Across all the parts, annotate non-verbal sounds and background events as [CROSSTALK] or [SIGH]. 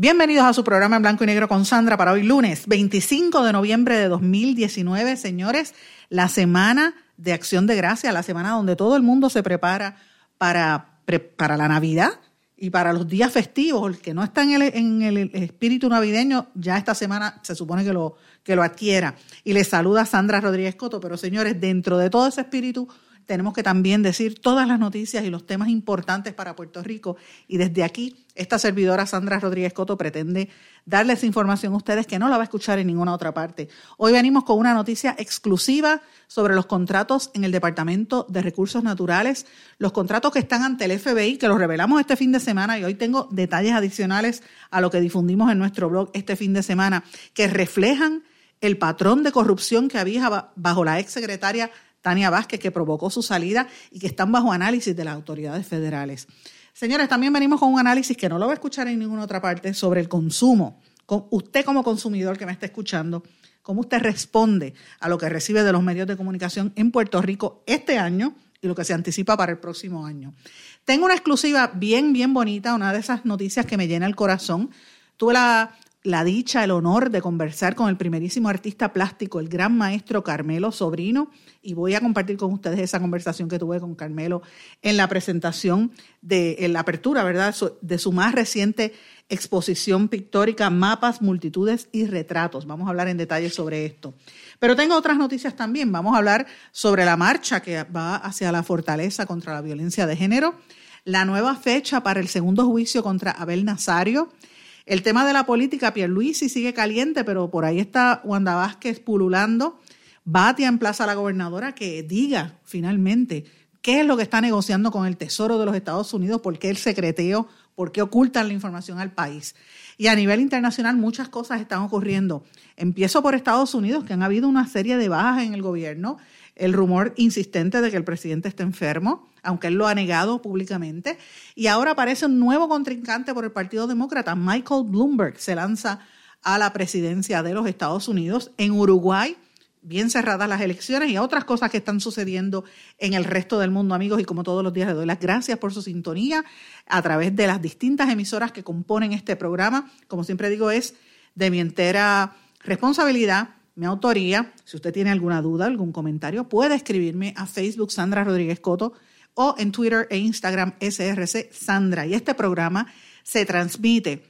Bienvenidos a su programa en blanco y negro con Sandra para hoy lunes 25 de noviembre de 2019, señores, la semana de acción de gracia, la semana donde todo el mundo se prepara para, para la Navidad y para los días festivos, el que no está en el, espíritu navideño, ya esta semana se supone que lo, que lo adquiera. Y les saluda Sandra Rodríguez Coto, pero señores, dentro de todo ese espíritu tenemos que también decir todas las noticias y los temas importantes para Puerto Rico. Y desde aquí, esta servidora Sandra Rodríguez Coto pretende darles información a ustedes que no la va a escuchar en ninguna otra parte. Hoy venimos con una noticia exclusiva sobre los contratos en el Departamento de Recursos Naturales, los contratos que están ante el FBI, que los revelamos este fin de semana y hoy tengo detalles adicionales a lo que difundimos en nuestro blog este fin de semana, que reflejan el patrón de corrupción que había bajo la ex secretaria Tania Vázquez, que provocó su salida y que están bajo análisis de las autoridades federales. Señores, también venimos con un análisis que no lo va a escuchar en ninguna otra parte sobre el consumo. usted como consumidor que me está escuchando, cómo usted responde a lo que recibe de los medios de comunicación en Puerto Rico este año y lo que se anticipa para el próximo año. Tengo una exclusiva bien, bien bonita, una de esas noticias que me llena el corazón. Tuve la la dicha, el honor de conversar con el primerísimo artista plástico, el gran maestro Carmelo Sobrino, y voy a compartir con ustedes esa conversación que tuve con Carmelo en la presentación de la apertura, ¿verdad?, de su más reciente exposición pictórica Mapas, Multitudes y Retratos. Vamos a hablar en detalle sobre esto. Pero tengo otras noticias también. Vamos a hablar sobre la marcha que va hacia la fortaleza contra la violencia de género, la nueva fecha para el segundo juicio contra Abel Nazario, el tema de la política, Pierluisi sigue caliente, pero por ahí está Wanda Vázquez pululando. Batia en Plaza la Gobernadora que diga finalmente qué es lo que está negociando con el Tesoro de los Estados Unidos, por qué el secreteo, por qué ocultan la información al país. Y a nivel internacional muchas cosas están ocurriendo. Empiezo por Estados Unidos, que han habido una serie de bajas en el gobierno el rumor insistente de que el presidente está enfermo, aunque él lo ha negado públicamente. Y ahora aparece un nuevo contrincante por el Partido Demócrata. Michael Bloomberg se lanza a la presidencia de los Estados Unidos en Uruguay. Bien cerradas las elecciones y otras cosas que están sucediendo en el resto del mundo, amigos. Y como todos los días, les doy las gracias por su sintonía a través de las distintas emisoras que componen este programa. Como siempre digo, es de mi entera responsabilidad mi autoría. Si usted tiene alguna duda, algún comentario, puede escribirme a Facebook Sandra Rodríguez Coto o en Twitter e Instagram SRC Sandra. Y este programa se transmite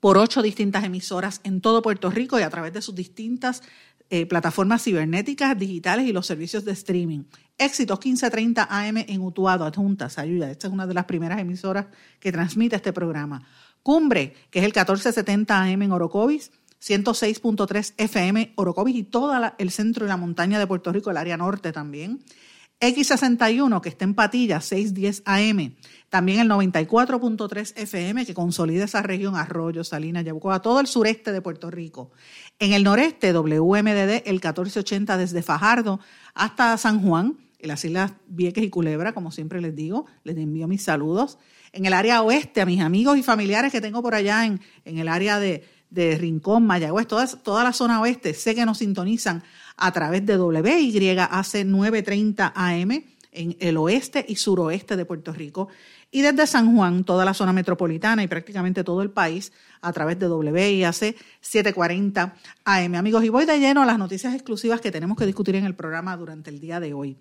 por ocho distintas emisoras en todo Puerto Rico y a través de sus distintas eh, plataformas cibernéticas, digitales y los servicios de streaming. Éxitos 1530 AM en Utuado, adjuntas, ayuda. Esta es una de las primeras emisoras que transmite este programa. Cumbre, que es el 1470 AM en Orocovis 106.3 FM, Orocovis y todo el centro y la montaña de Puerto Rico, el área norte también. X61, que está en Patillas, 610 AM. También el 94.3 FM, que consolida esa región, Arroyo, Salinas, Yabucoa, todo el sureste de Puerto Rico. En el noreste, WMDD, el 1480 desde Fajardo hasta San Juan, en las islas Vieques y Culebra, como siempre les digo. Les envío mis saludos. En el área oeste, a mis amigos y familiares que tengo por allá en, en el área de, de Rincón, Mayagüez, toda, toda la zona oeste, sé que nos sintonizan a través de WYAC 930 AM en el oeste y suroeste de Puerto Rico y desde San Juan, toda la zona metropolitana y prácticamente todo el país a través de WIAC 740 AM. Amigos, y voy de lleno a las noticias exclusivas que tenemos que discutir en el programa durante el día de hoy.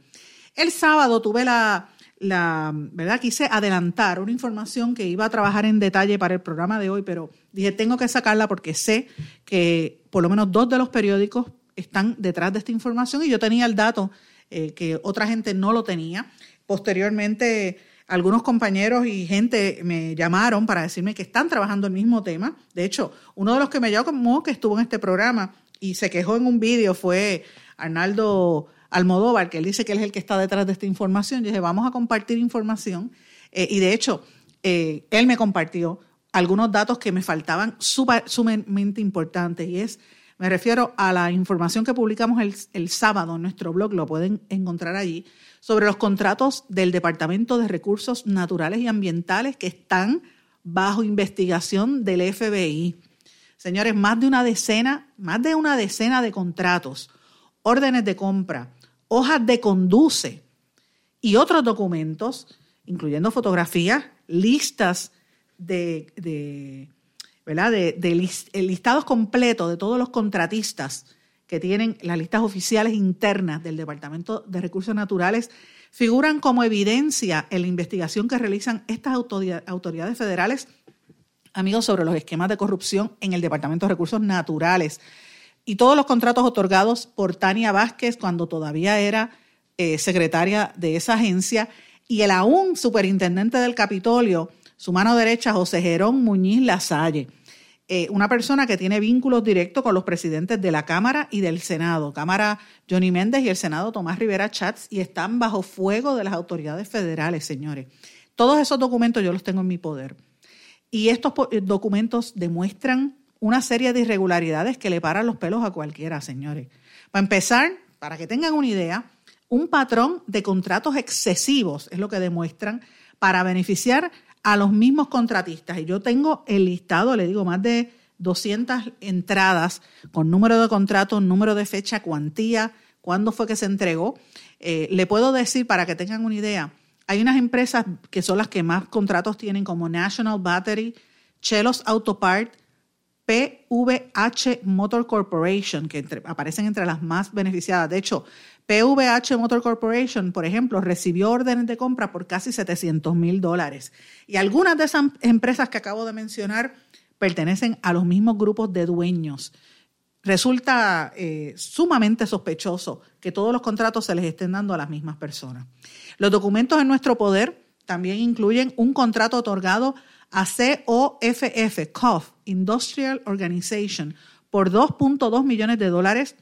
El sábado tuve la, la, ¿verdad? Quise adelantar una información que iba a trabajar en detalle para el programa de hoy, pero dije, tengo que sacarla porque sé que por lo menos dos de los periódicos están detrás de esta información y yo tenía el dato eh, que otra gente no lo tenía. Posteriormente, algunos compañeros y gente me llamaron para decirme que están trabajando el mismo tema. De hecho, uno de los que me llamó que estuvo en este programa y se quejó en un vídeo fue Arnaldo Almodóvar, que él dice que él es el que está detrás de esta información. Yo dije, vamos a compartir información. Eh, y de hecho, eh, él me compartió algunos datos que me faltaban sumamente importantes. Y es, me refiero a la información que publicamos el, sábado en nuestro blog, lo pueden encontrar allí, sobre los contratos del Departamento de Recursos Naturales y Ambientales que están bajo investigación del FBI. Señores, más de una decena, más de una decena de contratos, órdenes de compra, hojas de conduce y otros documentos, incluyendo fotografías, listas de, ¿verdad? de, listados completos de todos los contratistas que tienen las listas oficiales internas del Departamento de Recursos Naturales, figuran como evidencia en la investigación que realizan estas autoridades federales, amigos, sobre los esquemas de corrupción en el Departamento de Recursos Naturales y todos los contratos otorgados por Tania Vázquez cuando todavía era eh, secretaria de esa agencia y el aún superintendente del Capitolio, su mano derecha, José Gerón Muñiz Lasalle. Eh, una persona que tiene vínculos directos con los presidentes de la Cámara y del Senado, Cámara Johnny Méndez y el Senado Tomás Rivera Chats, y están bajo fuego de las autoridades federales, señores. Todos esos documentos yo los tengo en mi poder. Y estos eh, documentos demuestran una serie de irregularidades que le paran los pelos a cualquiera, señores. Para empezar, para que tengan una idea, un patrón de contratos excesivos es lo que demuestran para beneficiar a los mismos contratistas. Y yo tengo el listado, le digo, más de 200 entradas con número de contrato, número de fecha, cuantía, cuándo fue que se entregó. Eh, le puedo decir, para que tengan una idea, hay unas empresas que son las que más contratos tienen, como National Battery, Chelos Auto Part, PVH Motor Corporation, que aparecen entre las más beneficiadas. De hecho, PVH Motor Corporation, por ejemplo, recibió órdenes de compra por casi 700 mil dólares. Y algunas de esas empresas que acabo de mencionar pertenecen a los mismos grupos de dueños. Resulta eh, sumamente sospechoso que todos los contratos se les estén dando a las mismas personas. Los documentos en nuestro poder también incluyen un contrato otorgado a COFF, COF, Industrial Organization, por 2.2 millones de dólares,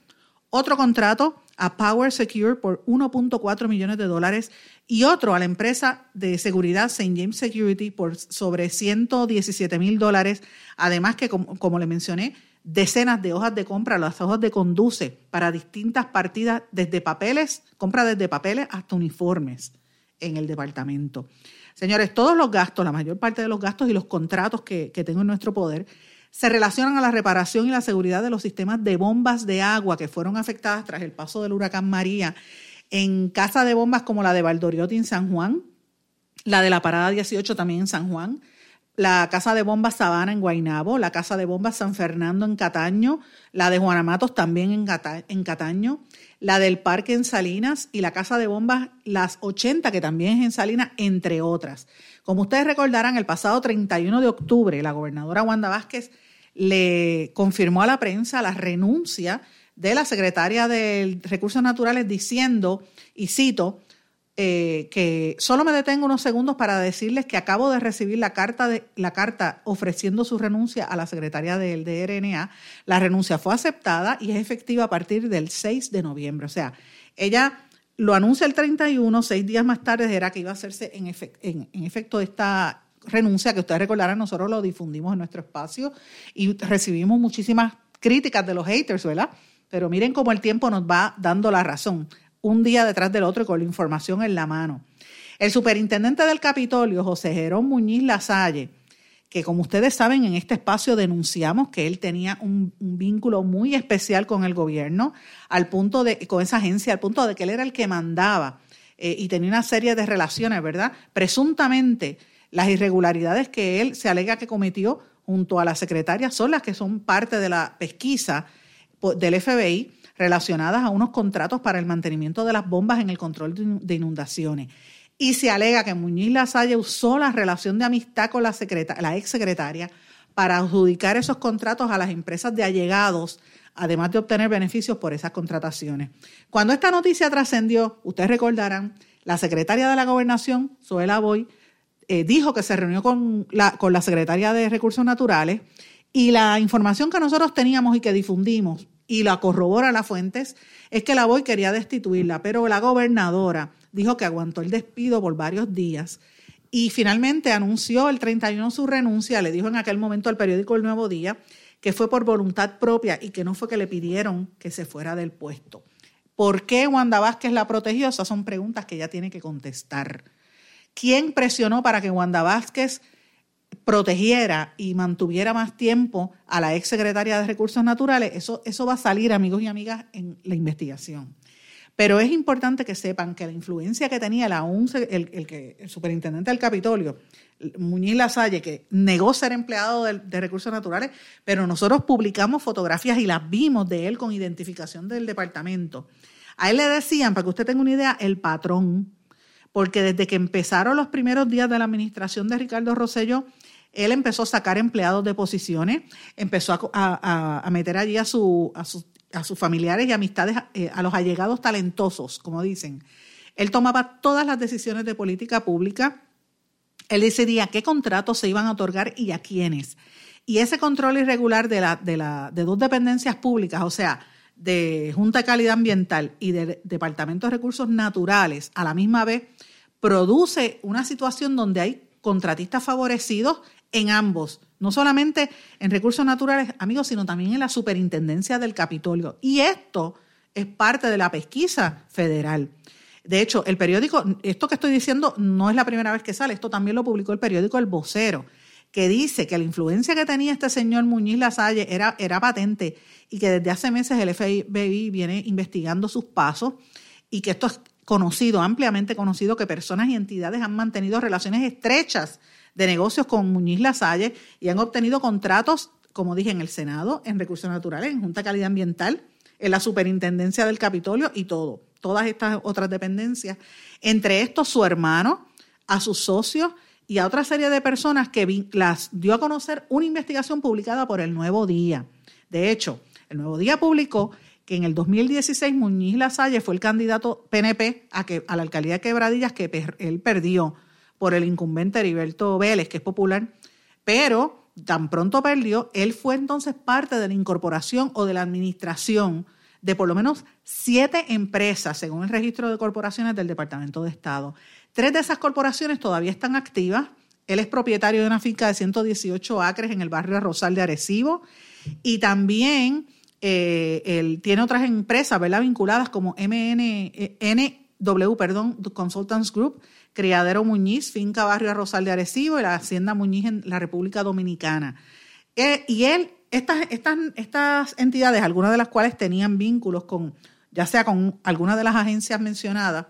otro contrato a Power Secure por 1.4 millones de dólares y otro a la empresa de seguridad St. James Security por sobre 117 mil dólares. Además que, como, como, le mencioné, decenas de hojas de compra, las hojas de conduce para distintas partidas, desde papeles, compra desde papeles hasta uniformes en el departamento. Señores, todos los gastos, la mayor parte de los gastos y los contratos que, tengo en nuestro poder, se relacionan a la reparación y la seguridad de los sistemas de bombas de agua que fueron afectadas tras el paso del huracán María en casa de bombas como la de Valdoriotti en San Juan, la de la Parada 18 también en San Juan, la casa de bombas Sabana en Guainabo, la casa de bombas San Fernando en Cataño, la de Juanamatos también en, en Cataño, la del Parque en Salinas y la Casa de Bombas Las 80, que también es en Salinas, entre otras. Como ustedes recordarán, el pasado 31 de octubre, la gobernadora Wanda Vázquez le confirmó a la prensa la renuncia de la secretaria de Recursos Naturales diciendo, y cito, eh, que solo me detengo unos segundos para decirles que acabo de recibir la carta, de, la carta ofreciendo su renuncia a la secretaria del DRNA. La renuncia fue aceptada y es efectiva a partir del 6 de noviembre. O sea, ella lo anuncia el 31, seis días más tarde era que iba a hacerse en, en efecto esta renuncia, que ustedes recordarán, nosotros lo difundimos en nuestro espacio y recibimos muchísimas críticas de los haters, ¿verdad? Pero miren cómo el tiempo nos va dando la razón un día detrás del otro y con la información en la mano. El superintendente del Capitolio, José Jerón Muñiz Lasalle, que como ustedes saben en este espacio denunciamos que él tenía un, vínculo muy especial con el gobierno, al punto de, con esa agencia, al punto de que él era el que mandaba eh, y tenía una serie de relaciones, ¿verdad? Presuntamente las irregularidades que él se alega que cometió junto a la secretaria son las que son parte de la pesquisa del FBI relacionadas a unos contratos para el mantenimiento de las bombas en el control de inundaciones. Y se alega que Muñiz Lasalle usó la relación de amistad con la, la ex secretaria para adjudicar esos contratos a las empresas de allegados, además de obtener beneficios por esas contrataciones. Cuando esta noticia trascendió, ustedes recordarán, la secretaria de la gobernación, Zoela Boy, eh, dijo que se reunió con la, con la secretaria de Recursos Naturales y la información que nosotros teníamos y que difundimos y la corrobora las fuentes, es que la BOI quería destituirla, pero la gobernadora dijo que aguantó el despido por varios días y finalmente anunció el 31 su renuncia, le dijo en aquel momento al periódico El Nuevo Día que fue por voluntad propia y que no fue que le pidieron que se fuera del puesto. ¿Por qué Wanda Vázquez la protegió? Esas son preguntas que ella tiene que contestar. ¿Quién presionó para que Wanda Vázquez protegiera y mantuviera más tiempo a la ex secretaria de Recursos Naturales? Eso, eso va a salir, amigos y amigas, en la investigación. Pero es importante que sepan que la influencia que tenía la el, que, el superintendente del Capitolio, Muñiz Lasalle, que negó ser empleado de, de, recursos naturales, pero nosotros publicamos fotografías y las vimos de él con identificación del departamento. A él le decían, para que usted tenga una idea, el patrón, porque desde que empezaron los primeros días de la administración de Ricardo Rosello, él empezó a sacar empleados de posiciones, empezó a, a, meter allí a, su, a, sus a sus familiares y amistades, eh, a los allegados talentosos, como dicen. Él tomaba todas las decisiones de política pública. Él decidía qué contratos se iban a otorgar y a quiénes. Y ese control irregular de, la, de, la, de dos dependencias públicas, o sea, de Junta de Calidad Ambiental y de Departamento de Recursos Naturales, a la misma vez, produce una situación donde hay contratistas favorecidos en ambos, no solamente en recursos naturales, amigos, sino también en la superintendencia del Capitolio. Y esto es parte de la pesquisa federal. De hecho, el periódico, esto que estoy diciendo no es la primera vez que sale, esto también lo publicó el periódico El Vocero, que dice que la influencia que tenía este señor Muñiz Lasalle era, era patente y que desde hace meses el FBI viene investigando sus pasos y que esto es conocido, ampliamente conocido, que personas y entidades han mantenido relaciones estrechas de negocios con Muñiz Lasalle y han obtenido contratos, como dije, en el Senado, en Recursos Naturales, en Junta de Calidad Ambiental, en la Superintendencia del Capitolio y todo, todas estas otras dependencias. Entre estos, su hermano, a sus socios y a otra serie de personas que las dio a conocer una investigación publicada por el Nuevo Día. De hecho, el Nuevo Día publicó que en el 2016 Muñiz Lasalle fue el candidato PNP a, que, a la alcaldía de Quebradillas que él perdió por el incumbente Heriberto Vélez, que es popular, pero tan pronto perdió, él fue entonces parte de la incorporación o de la administración de por lo menos siete empresas, según el registro de corporaciones del Departamento de Estado. Tres de esas corporaciones todavía están activas. Él es propietario de una finca de 118 acres en el barrio Rosal de Arecibo y también eh, él tiene otras empresas vinculadas como MNW, perdón, Consultants Group, Criadero Muñiz, Finca Barrio Rosal de Arecibo y la Hacienda Muñiz en la República Dominicana. Eh, y él, estas, estas, estas entidades, algunas de las cuales tenían vínculos con, ya sea con alguna de las agencias mencionadas,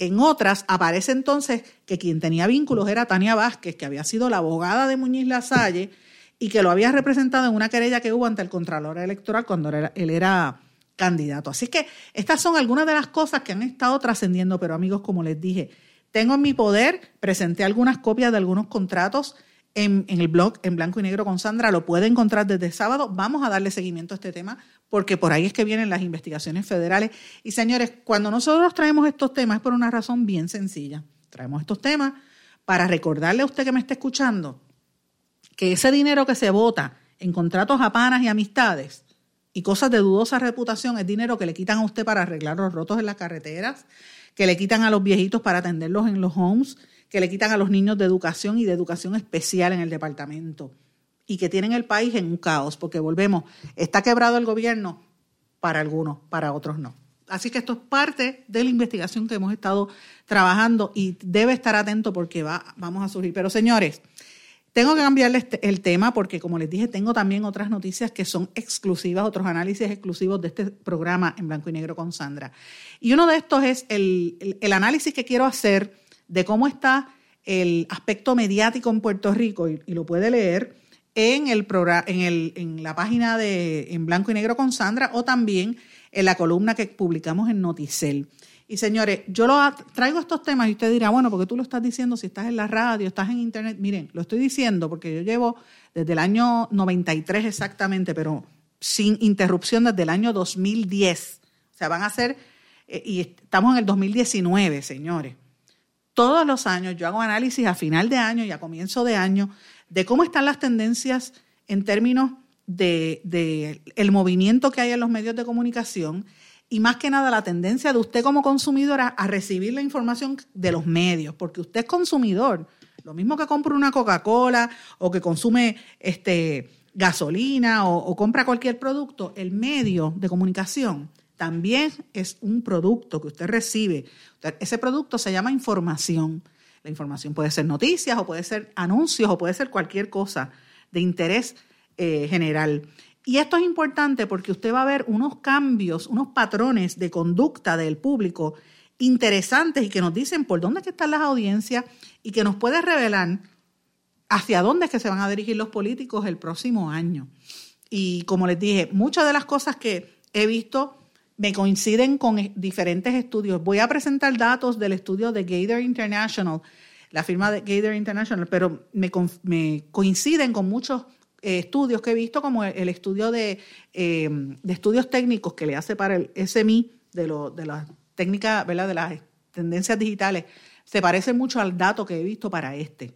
en otras aparece entonces que quien tenía vínculos era Tania Vázquez, que había sido la abogada de Muñiz Lasalle y que lo había representado en una querella que hubo ante el Contralor Electoral cuando él era candidato. Así que estas son algunas de las cosas que han estado trascendiendo, pero amigos, como les dije, tengo en mi poder, presenté algunas copias de algunos contratos en, el blog en blanco y negro con Sandra, lo puede encontrar desde sábado. Vamos a darle seguimiento a este tema porque por ahí es que vienen las investigaciones federales. Y señores, cuando nosotros traemos estos temas es por una razón bien sencilla. Traemos estos temas para recordarle a usted que me está escuchando que ese dinero que se vota en contratos a panas y amistades y cosas de dudosa reputación es dinero que le quitan a usted para arreglar los rotos en las carreteras, que le quitan a los viejitos para atenderlos en los homes, que le quitan a los niños de educación y de educación especial en el departamento y que tienen el país en un caos, porque volvemos, está quebrado el gobierno para algunos, para otros no. Así que esto es parte de la investigación que hemos estado trabajando y debe estar atento porque va, vamos a surgir. Pero señores, tengo que cambiarles el tema porque, como les dije, tengo también otras noticias que son exclusivas, otros análisis exclusivos de este programa en blanco y negro con Sandra. Y uno de estos es el, análisis que quiero hacer de cómo está el aspecto mediático en Puerto Rico, y, lo puede leer en, el en, el, en la página de En blanco y negro con Sandra o también en la columna que publicamos en Noticel. Y señores, yo lo traigo estos temas y usted dirá, bueno, porque tú lo estás diciendo si estás en la radio, estás en internet. Miren, lo estoy diciendo porque yo llevo desde el año 93 exactamente, pero sin interrupción desde el año 2010. O sea, van a ser, eh, y estamos en el 2019, señores. Todos los años yo hago análisis a final de año y a comienzo de año de cómo están las tendencias en términos de, el movimiento que hay en los medios de comunicación y más que nada la tendencia de usted como consumidor a, recibir la información de los medios, porque usted es consumidor, lo mismo que compra una Coca-Cola o que consume este, gasolina o, compra cualquier producto, el medio de comunicación también es un producto que usted recibe. Ese producto se llama información. La información puede ser noticias o puede ser anuncios o puede ser cualquier cosa de interés eh, general. Y esto es importante porque usted va a ver unos cambios, unos patrones de conducta del público interesantes y que nos dicen por dónde están las audiencias y que nos puede revelar hacia dónde es que se van a dirigir los políticos el próximo año. Y como les dije, muchas de las cosas que he visto me coinciden con diferentes estudios. Voy a presentar datos del estudio de Gator International, la firma de Gator International, pero me, coinciden con muchos eh, estudios que he visto, como el, estudio de, eh, de, estudios técnicos que le hace para el SMI de, las técnicas, de las tendencias digitales, se parece mucho al dato que he visto para este.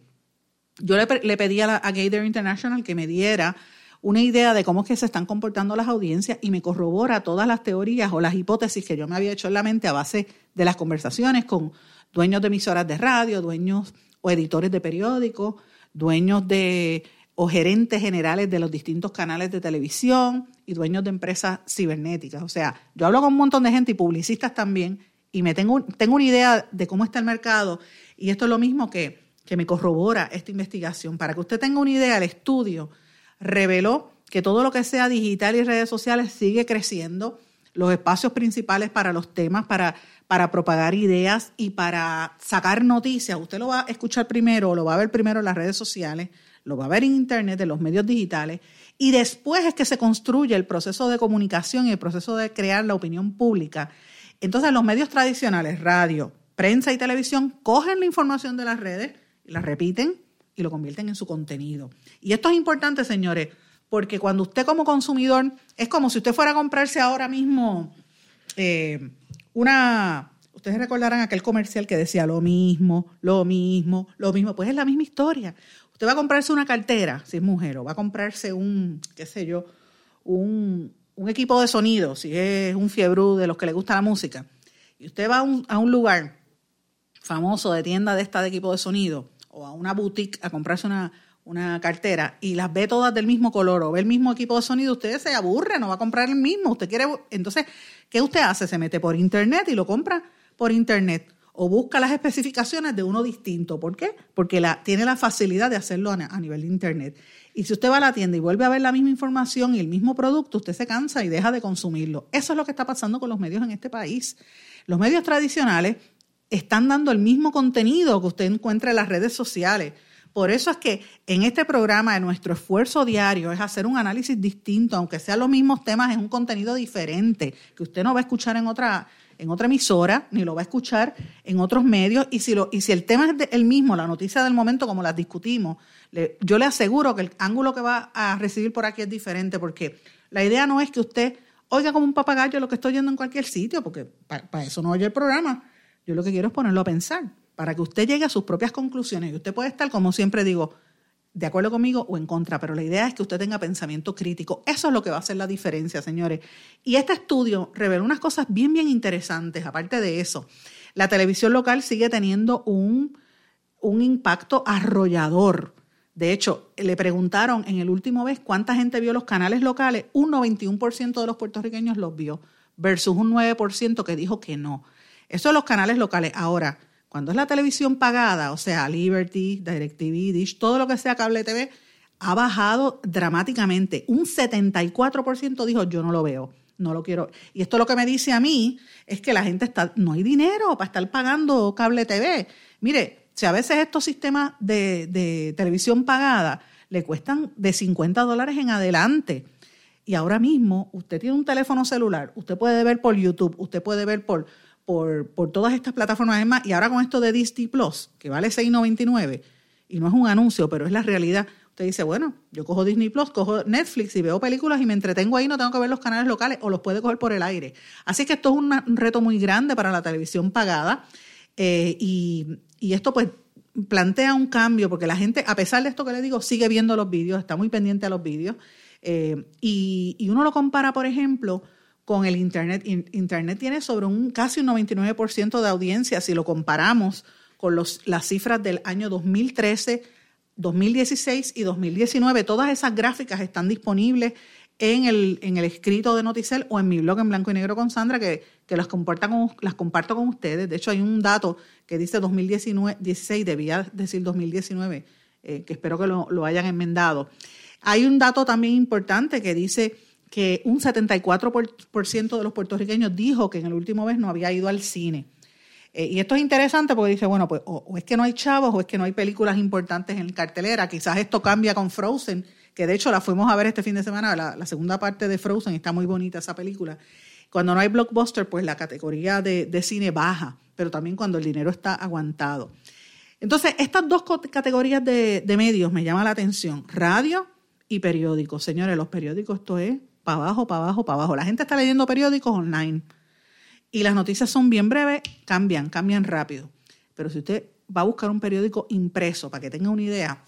Yo le, le pedí a, a Gator International que me diera una idea de cómo es que se están comportando las audiencias y me corrobora todas las teorías o las hipótesis que yo me había hecho en la mente a base de las conversaciones con dueños de emisoras de radio, dueños o editores de periódicos, dueños de o gerentes generales de los distintos canales de televisión y dueños de empresas cibernéticas. O sea, yo hablo con un montón de gente y publicistas también y me tengo, tengo una idea de cómo está el mercado y esto es lo mismo que, que me corrobora esta investigación. Para que usted tenga una idea, el estudio reveló que todo lo que sea digital y redes sociales sigue creciendo, los espacios principales para los temas, para, para propagar ideas y para sacar noticias. Usted lo va a escuchar primero lo va a ver primero en las redes sociales lo va a ver en Internet, en los medios digitales, y después es que se construye el proceso de comunicación y el proceso de crear la opinión pública. Entonces los medios tradicionales, radio, prensa y televisión, cogen la información de las redes, la repiten y lo convierten en su contenido. Y esto es importante, señores, porque cuando usted como consumidor, es como si usted fuera a comprarse ahora mismo eh, una... Ustedes recordarán aquel comercial que decía lo mismo, lo mismo, lo mismo. Pues es la misma historia. Usted va a comprarse una cartera, si es mujer, o va a comprarse un, qué sé yo, un, equipo de sonido, si es un fiebrú de los que le gusta la música, y usted va a un, lugar famoso de tienda de esta de equipo de sonido, o a una boutique a comprarse una, una cartera y las ve todas del mismo color o ve el mismo equipo de sonido, usted se aburre, no va a comprar el mismo. Usted quiere, entonces, ¿qué usted hace? Se mete por internet y lo compra por internet o busca las especificaciones de uno distinto. ¿Por qué? Porque la, tiene la facilidad de hacerlo a, nivel de Internet. Y si usted va a la tienda y vuelve a ver la misma información y el mismo producto, usted se cansa y deja de consumirlo. Eso es lo que está pasando con los medios en este país. Los medios tradicionales están dando el mismo contenido que usted encuentra en las redes sociales. Por eso es que en este programa nuestro esfuerzo diario es hacer un análisis distinto, aunque sean los mismos temas, es un contenido diferente que usted no va a escuchar en otra, en otra emisora, ni lo va a escuchar en otros medios. Y si, lo, y si el tema es el mismo, la noticia del momento, como las discutimos, yo le aseguro que el ángulo que va a recibir por aquí es diferente, porque la idea no es que usted oiga como un papagayo lo que estoy oyendo en cualquier sitio, porque para, eso no oye el programa. Yo lo que quiero es ponerlo a pensar, para que usted llegue a sus propias conclusiones. Y usted puede estar, como siempre digo, de acuerdo conmigo o en contra, pero la idea es que usted tenga pensamiento crítico. Eso es lo que va a hacer la diferencia, señores. Y este estudio reveló unas cosas bien, bien interesantes. Aparte de eso, la televisión local sigue teniendo un, un impacto arrollador. De hecho, le preguntaron en el último vez cuánta gente vio los canales locales. Un 91% de los puertorriqueños los vio, versus un 9% que dijo que no. Eso es los canales locales. Ahora, cuando es la televisión pagada, o sea, Liberty, DirecTV, Dish, todo lo que sea cable TV, ha bajado dramáticamente. Un 74% dijo, yo no lo veo, no lo quiero. Y esto lo que me dice a mí es que la gente está, no hay dinero para estar pagando cable TV. Mire, si a veces estos sistemas de, de televisión pagada le cuestan de 50 dólares en adelante. Y ahora mismo usted tiene un teléfono celular, usted puede ver por YouTube, usted puede ver por por, por todas estas plataformas. Además, y ahora con esto de Disney Plus, que vale $6.99, y no es un anuncio, pero es la realidad. Usted dice, bueno, yo cojo Disney Plus, cojo Netflix y veo películas y me entretengo ahí, no tengo que ver los canales locales o los puede coger por el aire. Así que esto es un reto muy grande para la televisión pagada eh, y, y esto pues plantea un cambio porque la gente, a pesar de esto que le digo, sigue viendo los vídeos, está muy pendiente a los vídeos. Eh, y, y, uno lo compara, por ejemplo, con el Internet. Internet tiene sobre un casi un 99% de audiencia si lo comparamos con los, las cifras del año 2013, 2016 y 2019. Todas esas gráficas están disponibles en el, en el escrito de Noticel o en mi blog en blanco y negro con Sandra, que, que las, comparto con, las comparto con ustedes. De hecho, hay un dato que dice 2016, debía decir 2019, eh, que espero que lo, lo hayan enmendado. Hay un dato también importante que dice que un 74% de los puertorriqueños dijo que en el último mes no había ido al cine. Eh, y esto es interesante porque dice, bueno, pues o, es que no hay chavos o es que no hay películas importantes en cartelera. Quizás esto cambia con Frozen, que de hecho la fuimos a ver este fin de semana, la, segunda parte de Frozen, está muy bonita esa película. Cuando no hay blockbuster, pues la categoría de, cine baja, pero también cuando el dinero está aguantado. Entonces, estas dos categorías de, de medios me llaman la atención, radio y periódicos. Señores, los periódicos esto es para abajo, para abajo, para abajo. La gente está leyendo periódicos online y las noticias son bien breves, cambian, cambian rápido. Pero si usted va a buscar un periódico impreso, para que tenga una idea,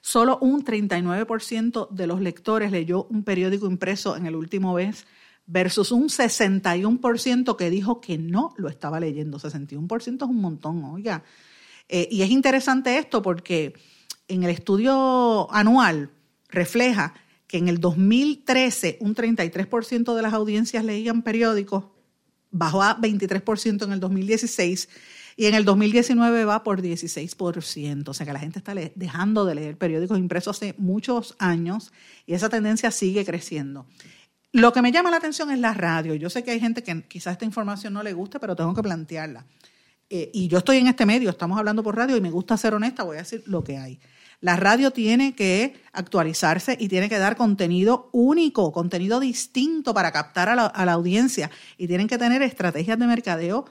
solo un 39% de los lectores leyó un periódico impreso en el último mes versus un 61% que dijo que no lo estaba leyendo. 61% es un montón, oiga. Eh, y es interesante esto porque en el estudio anual refleja que en el 2013 un 33% de las audiencias leían periódicos bajó a 23% en el 2016 y en el 2019 va por 16%. O sea que la gente está dejando de leer periódicos impresos hace muchos años y esa tendencia sigue creciendo. Lo que me llama la atención es la radio. Yo sé que hay gente que quizás esta información no le guste, pero tengo que plantearla. Eh, y yo estoy en este medio, estamos hablando por radio y me gusta ser honesta, voy a decir lo que hay. La radio tiene que actualizarse y tiene que dar contenido único, contenido distinto para captar a la, audiencia y tienen que tener estrategias de mercadeo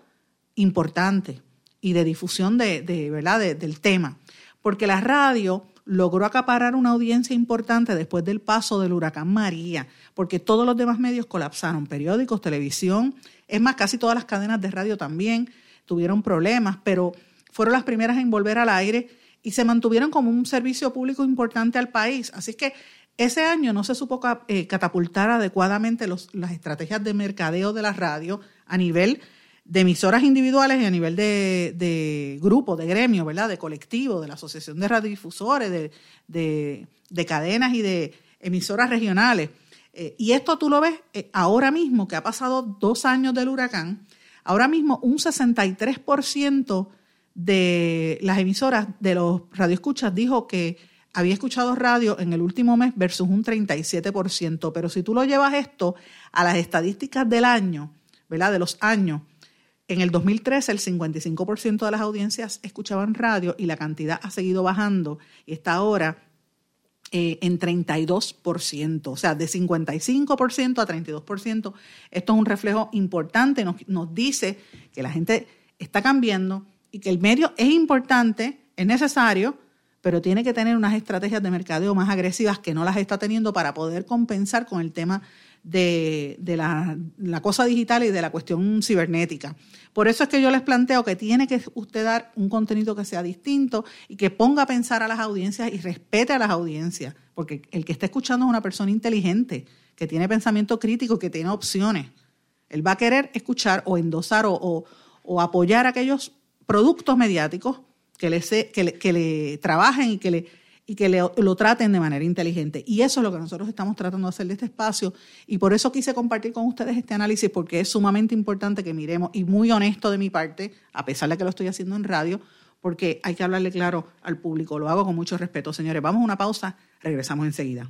importantes y de difusión de, ¿verdad? del tema. Porque la radio logró acaparar una audiencia importante después del paso del huracán María, porque todos los demás medios colapsaron, periódicos, televisión, es más, casi todas las cadenas de radio también tuvieron problemas, pero fueron las primeras en volver al aire y se mantuvieron como un servicio público importante al país. Así que ese año no se supo eh, catapultar adecuadamente las estrategias de mercadeo de la radio a nivel de emisoras individuales y a nivel de, de grupo, de gremio, ¿verdad? De colectivo, de la Asociación de Radiodifusores, de, de, cadenas y de emisoras regionales. Eh, y esto tú lo ves eh, ahora mismo, que ha pasado dos años del huracán, ahora mismo un 63% de las emisoras, de los radioescuchas, dijo que había escuchado radio en el último mes versus un 37%. Pero si tú lo llevas esto a las estadísticas del año, ¿verdad? De los años, en el 2013 el 55% de las audiencias escuchaban radio y la cantidad ha seguido bajando y está ahora eh, en 32%, o sea, de 55% a 32%. Esto es un reflejo importante, nos, nos dice que la gente está cambiando, y que el medio es importante, es necesario, pero tiene que tener unas estrategias de mercadeo más agresivas que no las está teniendo para poder compensar con el tema de, la, cosa digital y de la cuestión cibernética. Por eso es que yo les planteo que tiene que usted dar un contenido que sea distinto y que ponga a pensar a las audiencias y respete a las audiencias, porque el que está escuchando es una persona inteligente, que tiene pensamiento crítico, que tiene opciones. Él va a querer escuchar o endosar o, o apoyar a aquellos productos mediáticos que le, que le, trabajen y que, le, y que lo traten de manera inteligente. Y eso es lo que nosotros estamos tratando de hacer de este espacio. Y por eso quise compartir con ustedes este análisis, porque es sumamente importante que miremos, y muy honesto de mi parte, a pesar de que lo estoy haciendo en radio, porque hay que hablarle claro al público. Lo hago con mucho respeto. Señores, vamos a una pausa, regresamos enseguida.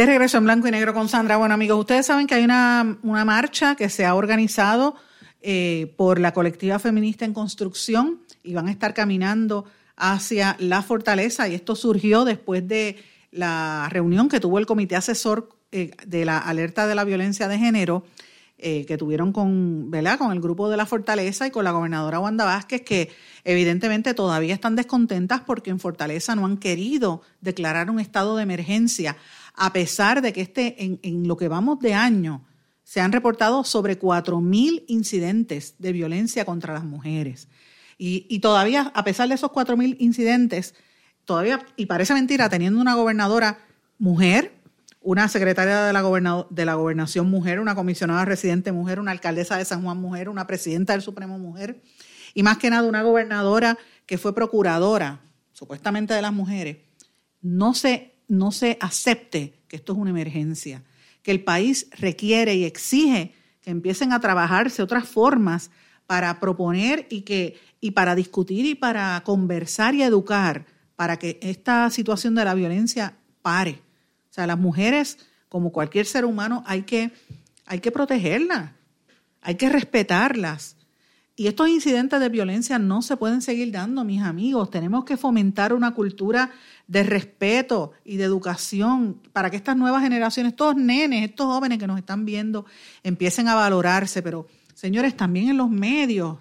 De regreso en blanco y negro con Sandra. Bueno, amigos, ustedes saben que hay una, marcha que se ha organizado eh, por la colectiva feminista en construcción y van a estar caminando hacia la fortaleza y esto surgió después de la reunión que tuvo el comité asesor eh, de la alerta de la violencia de género eh, que tuvieron con, con el grupo de la Fortaleza y con la gobernadora Wanda Vázquez, que evidentemente todavía están descontentas porque en Fortaleza no han querido declarar un estado de emergencia, a pesar de que este, en, lo que vamos de año se han reportado sobre 4.000 incidentes de violencia contra las mujeres. Y, todavía, a pesar de esos 4.000 incidentes, todavía, y parece mentira, teniendo una gobernadora mujer, una secretaria de la, de la gobernación mujer, una comisionada residente mujer, una alcaldesa de San Juan mujer, una presidenta del Supremo mujer, y más que nada una gobernadora que fue procuradora, supuestamente de las mujeres, no se, no se acepte que esto es una emergencia, que el país requiere y exige que empiecen a trabajarse otras formas para proponer y, que, y para discutir y para conversar y educar para que esta situación de la violencia pare. O sea, las mujeres, como cualquier ser humano, hay que, hay que protegerlas, hay que respetarlas. Y estos incidentes de violencia no se pueden seguir dando, mis amigos. Tenemos que fomentar una cultura de respeto y de educación para que estas nuevas generaciones, estos nenes, estos jóvenes que nos están viendo, empiecen a valorarse, pero Señores, también en los medios.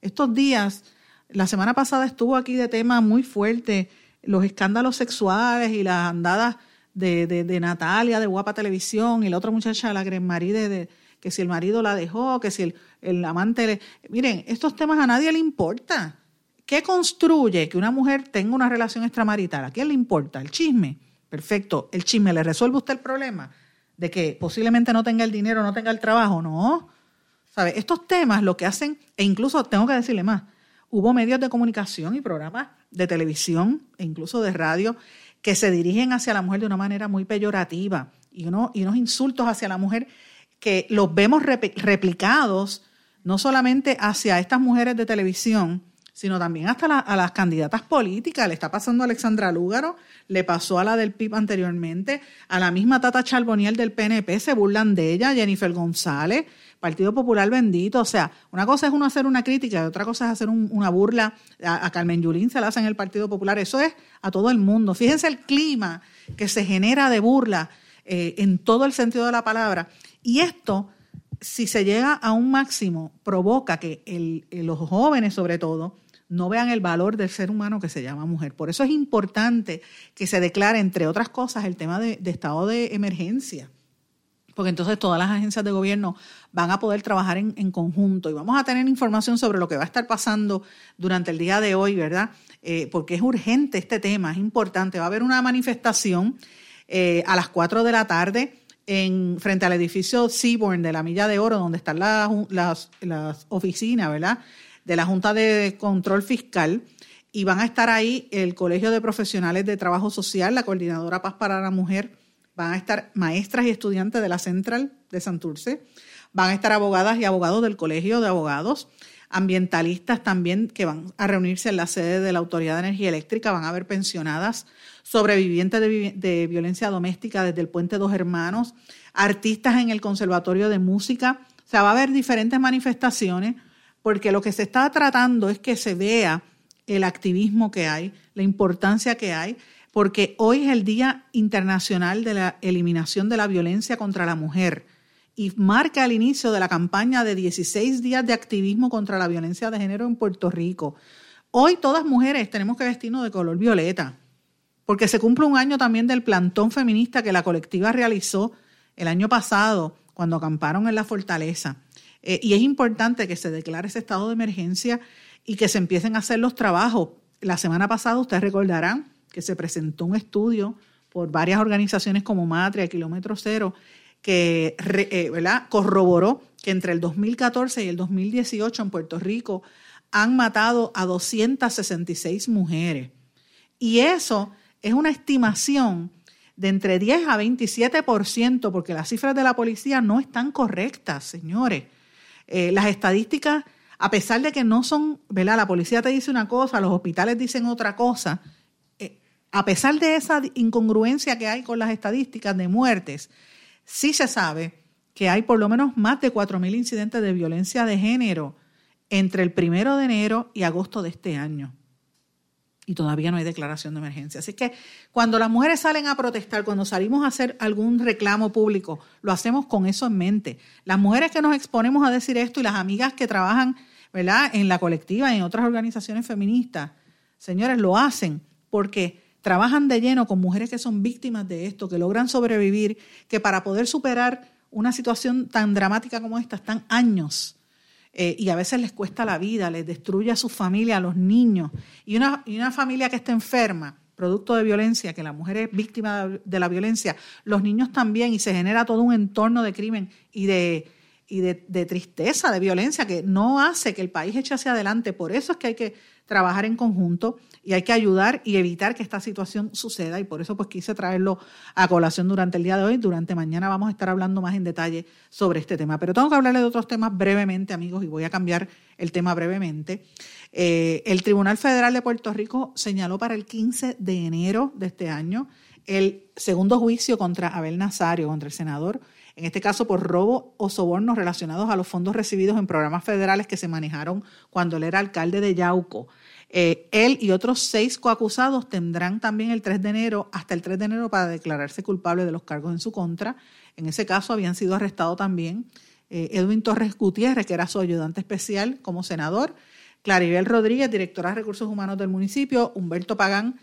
Estos días, la semana pasada estuvo aquí de tema muy fuerte los escándalos sexuales y las andadas de, de, Natalia, de Guapa Televisión, y la otra muchacha, la Gran Maride, de, que si el marido la dejó, que si el, el amante le... Miren, estos temas a nadie le importa. ¿Qué construye que una mujer tenga una relación extramarital? ¿A quién le importa? ¿El chisme? Perfecto. ¿El chisme le resuelve usted el problema? De que posiblemente no tenga el dinero, no tenga el trabajo. No. ¿Sabe? Estos temas lo que hacen, e incluso tengo que decirle más, hubo medios de comunicación y programas de televisión e incluso de radio que se dirigen hacia la mujer de una manera muy peyorativa y, uno, y unos insultos hacia la mujer que los vemos replicados no solamente hacia estas mujeres de televisión, sino también hasta a las candidatas políticas. Le está pasando a Alexandra Lúgaro, le pasó a la del PIB anteriormente, a la misma Tata Charboniel del PNP, se burlan de ella, Jennifer González, Partido Popular bendito. O sea, una cosa es uno hacer una crítica y otra cosa es hacer una burla. A, Carmen Yulín se la hace en el Partido Popular. Eso es a todo el mundo. Fíjense el clima que se genera de burla eh, en todo el sentido de la palabra. Y esto, si se llega a un máximo, provoca que los jóvenes, sobre todo, no vean el valor del ser humano que se llama mujer. Por eso es importante que se declare, entre otras cosas, el tema de estado de emergencia porque entonces todas las agencias de gobierno van a poder trabajar en, conjunto y vamos a tener información sobre lo que va a estar pasando durante el día de hoy, ¿verdad? Eh, porque es urgente este tema, es importante. Va a haber una manifestación eh, a las 4 de la tarde en, frente al edificio Seaborn de la Milla de Oro, donde están las, las, las oficinas, ¿verdad? De la Junta de Control Fiscal y van a estar ahí el Colegio de Profesionales de Trabajo Social, la Coordinadora Paz para la Mujer, van a estar maestras y estudiantes de la Central de Santurce, van a estar abogadas y abogados del Colegio de Abogados, ambientalistas también que van a reunirse en la sede de la Autoridad de Energía Eléctrica, van a haber pensionadas, sobrevivientes de, violencia doméstica desde el Puente Dos Hermanos, artistas en el Conservatorio de Música, o sea, va a haber diferentes manifestaciones porque lo que se está tratando es que se vea el activismo que hay, la importancia que hay porque hoy es el Día Internacional de la Eliminación de la Violencia contra la Mujer y marca el inicio de la campaña de 16 días de activismo contra la violencia de género en Puerto Rico. Hoy todas mujeres tenemos que vestirnos de color violeta, porque se cumple un año también del plantón feminista que la colectiva realizó el año pasado cuando acamparon en la fortaleza. Eh, y es importante que se declare ese estado de emergencia y que se empiecen a hacer los trabajos. La semana pasada, ustedes recordarán, que se presentó un estudio por varias organizaciones como Matria, Kilómetro Cero, que eh, corroboró que entre el 2014 y el 2018 en Puerto Rico han matado a 266 mujeres. Y eso es una estimación de entre 10 a 27%, porque las cifras de la policía no están correctas, señores. Eh, las estadísticas, a pesar de que no son, ¿verdad? La policía te dice una cosa, los hospitales dicen otra cosa, a pesar de esa incongruencia que hay con las estadísticas de muertes, sí se sabe que hay por lo menos más de 4.000 incidentes de violencia de género entre el primero de enero y agosto de este año. Y todavía no hay declaración de emergencia. Así que cuando las mujeres salen a protestar, cuando salimos a hacer algún reclamo público, lo hacemos con eso en mente. Las mujeres que nos exponemos a decir esto y las amigas que trabajan ¿verdad? en la colectiva y en otras organizaciones feministas, señores, lo hacen porque trabajan de lleno con mujeres que son víctimas de esto, que logran sobrevivir, que para poder superar una situación tan dramática como esta están años eh, y a veces les cuesta la vida, les destruye a su familia, a los niños. Y una, y una familia que está enferma, producto de violencia, que la mujer es víctima de la violencia, los niños también, y se genera todo un entorno de crimen y de, y de, tristeza, de violencia, que no hace que el país eche hacia adelante. Por eso es que hay que trabajar en conjunto y hay que ayudar y evitar que esta situación suceda. Y por eso pues quise traerlo a colación durante el día de hoy. Durante mañana vamos a estar hablando más en detalle sobre este tema. Pero tengo que hablarle de otros temas brevemente, amigos, y voy a cambiar el tema brevemente. Eh, el Tribunal Federal de Puerto Rico señaló para el 15 de enero de este año el segundo juicio contra Abel Nazario, contra el senador en este caso por robo o sobornos relacionados a los fondos recibidos en programas federales que se manejaron cuando él era alcalde de Yauco. Eh, él y otros seis coacusados tendrán también el 3 de enero, hasta el 3 de enero, para declararse culpable de los cargos en su contra. En ese caso habían sido arrestados también eh, Edwin Torres Gutiérrez, que era su ayudante especial como senador, Claribel Rodríguez, directora de Recursos Humanos del municipio, Humberto Pagán,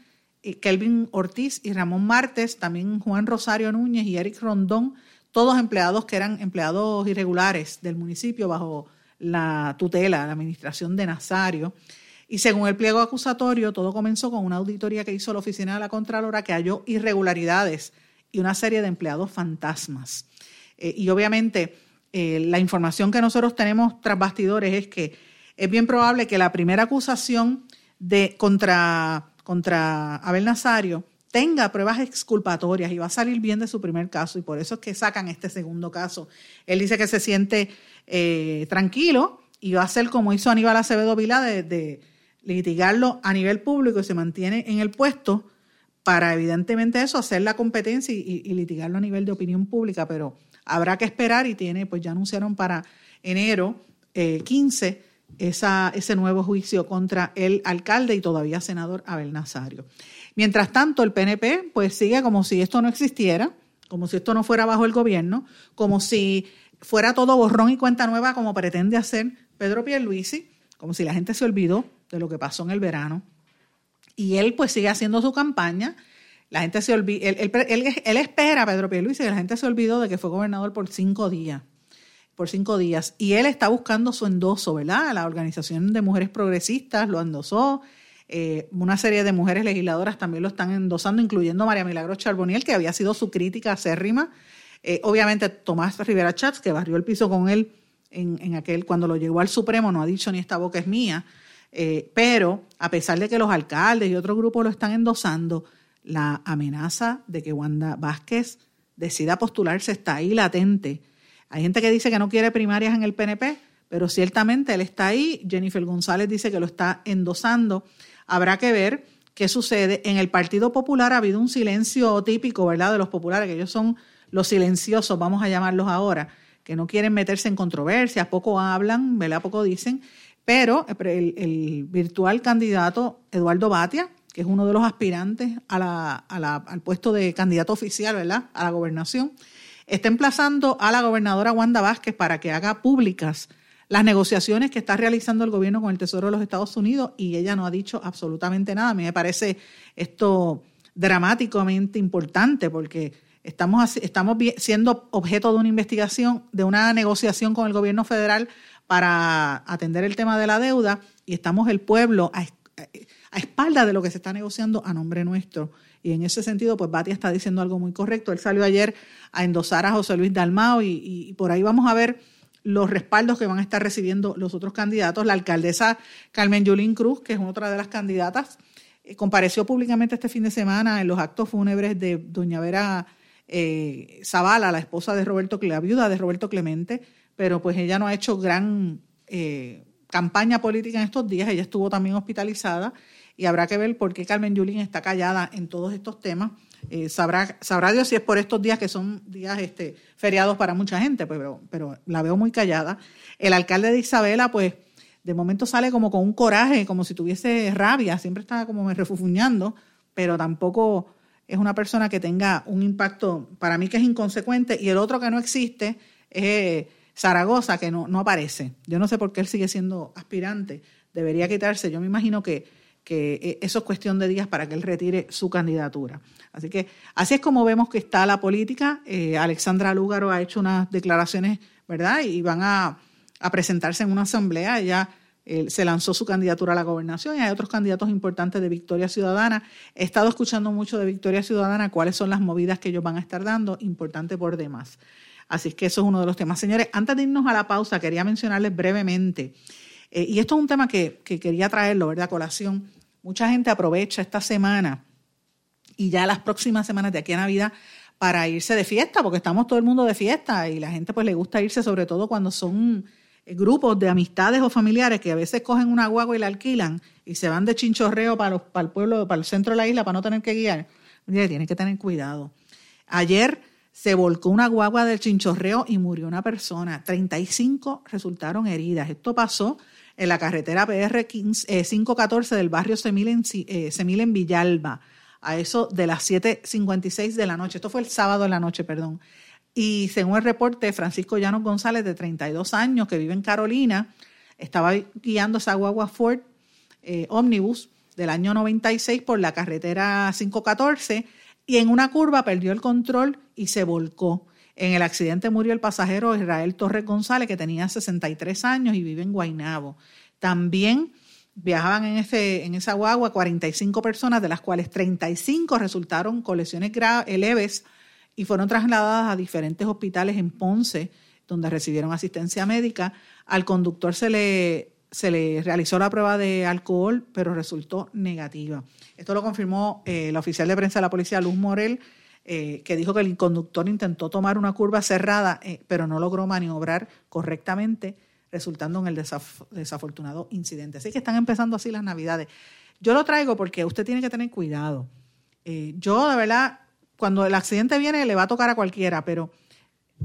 Kelvin Ortiz y Ramón Martes, también Juan Rosario Núñez y Eric Rondón, todos empleados que eran empleados irregulares del municipio bajo la tutela, la administración de Nazario. Y según el pliego acusatorio, todo comenzó con una auditoría que hizo la oficina de la Contralora que halló irregularidades y una serie de empleados fantasmas. Eh, y obviamente eh, la información que nosotros tenemos tras bastidores es que es bien probable que la primera acusación de, contra, contra Abel Nazario tenga pruebas exculpatorias y va a salir bien de su primer caso y por eso es que sacan este segundo caso. Él dice que se siente eh, tranquilo y va a hacer como hizo Aníbal Acevedo Vila de, litigarlo a nivel público y se mantiene en el puesto para evidentemente eso, hacer la competencia y, litigarlo a nivel de opinión pública, pero habrá que esperar y tiene, pues ya anunciaron para enero 15 eh, ese nuevo juicio contra el alcalde y todavía senador Abel Nazario. Mientras tanto, el PNP pues sigue como si esto no existiera, como si esto no fuera bajo el gobierno, como si fuera todo borrón y cuenta nueva como pretende hacer Pedro Pierluisi, como si la gente se olvidó de lo que pasó en el verano. Y él pues sigue haciendo su campaña. La gente se olvida, él, él, espera, Pedro Pierluisi, que la gente se olvidó de que fue gobernador por cinco días por cinco días. Y él está buscando su endoso, ¿verdad? La Organización de Mujeres Progresistas lo endosó, eh, una serie de mujeres legisladoras también lo están endosando, incluyendo María Milagro Charboniel, que había sido su crítica acérrima. Eh, obviamente Tomás Rivera Chats, que barrió el piso con él en, aquel, cuando lo llegó al Supremo, no ha dicho ni esta boca es mía. Eh, pero a pesar de que los alcaldes y otros grupos lo están endosando, la amenaza de que Wanda Vázquez decida postularse está ahí latente. Hay gente que dice que no quiere primarias en el PNP, pero ciertamente él está ahí. Jennifer González dice que lo está endosando. Habrá que ver qué sucede. En el Partido Popular ha habido un silencio típico, ¿verdad?, de los populares, que ellos son los silenciosos, vamos a llamarlos ahora, que no quieren meterse en controversias, poco hablan, ¿verdad?, poco dicen. Pero el, virtual candidato Eduardo Batia, que es uno de los aspirantes al puesto de candidato oficial, ¿verdad?, a la gobernación, está emplazando a la gobernadora Wanda Vázquez para que haga públicas las negociaciones que está realizando el gobierno con el Tesoro de los Estados Unidos y ella no ha dicho absolutamente nada. A mí me parece esto dramáticamente importante porque estamos, estamos siendo objeto de una investigación, de una negociación con el gobierno federal para atender el tema de la deuda y estamos el pueblo a, a espalda de lo que se está negociando a nombre nuestro. Y en ese sentido, pues Batia está diciendo algo muy correcto. Él salió ayer a endosar a José Luis Dalmao y por ahí vamos a ver los respaldos que van a estar recibiendo los otros candidatos. La alcaldesa Carmen Yulín Cruz, que es otra de las candidatas, eh, compareció públicamente este fin de semana en los actos fúnebres de doña Vera eh, Zavala, la esposa de Roberto, la viuda de Roberto Clemente, pero pues ella no ha hecho gran eh, campaña política en estos días, ella estuvo también hospitalizada y habrá que ver por qué Carmen Yulín está callada en todos estos temas. Eh, sabrá, sabrá Dios si es por estos días que son días este, feriados para mucha gente, pues, pero, pero la veo muy callada. El alcalde de Isabela, pues, de momento sale como con un coraje, como si tuviese rabia, siempre está como me refufuñando, pero tampoco es una persona que tenga un impacto, para mí que es inconsecuente, y el otro que no existe es Zaragoza, que no, no aparece. Yo no sé por qué él sigue siendo aspirante, debería quitarse. Yo me imagino que, que eso es cuestión de días para que él retire su candidatura. Así que así es como vemos que está la política. Eh, Alexandra Lúgaro ha hecho unas declaraciones, ¿verdad? Y van a, presentarse en una asamblea. Ella se lanzó su candidatura a la gobernación y hay otros candidatos importantes de Victoria Ciudadana. He estado escuchando mucho de Victoria Ciudadana, cuáles son las movidas que ellos van a estar dando, importante por demás. Así que eso es uno de los temas. Señores, antes de irnos a la pausa, quería mencionarles brevemente, eh, y esto es un tema que, que quería traerlo, ¿verdad? colación. Mucha gente aprovecha esta semana y ya las próximas semanas de aquí a Navidad para irse de fiesta, porque estamos todo el mundo de fiesta y la gente pues le gusta irse sobre todo cuando son eh, grupos de amistades o familiares que a veces cogen una guagua y la alquilan y se van de chinchorreo para, para el pueblo, para el centro de la isla para no tener que guiar. Mire, tienen que tener cuidado. Ayer se volcó una guagua del chinchorreo y murió una persona. 35 resultaron heridas. Esto pasó en la carretera PR 514 del barrio eh, Semil en Villalba, a eso de las 7.56 de la noche. Esto fue el sábado de la noche, perdón. Y según el reporte, Francisco Llanos González, de 32 años, que vive en Carolina, estaba guiando esa guagua Ford eh, Omnibus del año 96 por la carretera 514 y en una curva perdió el control y se volcó. En el accidente murió el pasajero Israel Torres González, que tenía 63 años y vive en Guaynabo. También viajaban en, ese, en esa guagua 45 personas, de las cuales 35 resultaron con lesiones graves, leves y fueron trasladadas a diferentes hospitales en Ponce, donde recibieron asistencia médica. Al conductor se le, se le realizó la prueba de alcohol, pero resultó negativa. Esto lo confirmó eh, la oficial de prensa de la policía, Luz Morel, eh, que dijo que el conductor intentó tomar una curva cerrada, eh, pero no logró maniobrar correctamente, resultando en el desafortunado incidente. Así que están empezando así las navidades. Yo lo traigo porque usted tiene que tener cuidado. yo, de verdad, cuando el accidente viene le va a tocar a cualquiera, pero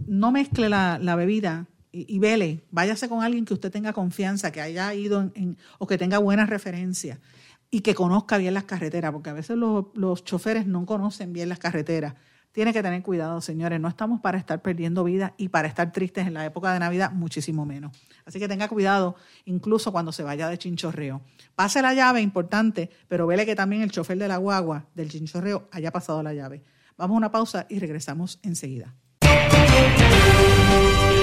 no mezcle la, bebida y, vele, váyase con alguien que usted tenga confianza, que haya ido en, o que tenga buenas referencias y que conozca bien las carreteras, porque a veces los, los choferes no conocen bien las carreteras. Tiene que tener cuidado, señores. No estamos para estar perdiendo vida y para estar tristes en la época de Navidad, muchísimo menos. Así que tenga cuidado, incluso cuando se vaya de chinchorreo. Pase la llave, importante, pero vele que también el chofer de la guagua del chinchorreo haya pasado la llave. Vamos a una pausa y regresamos enseguida.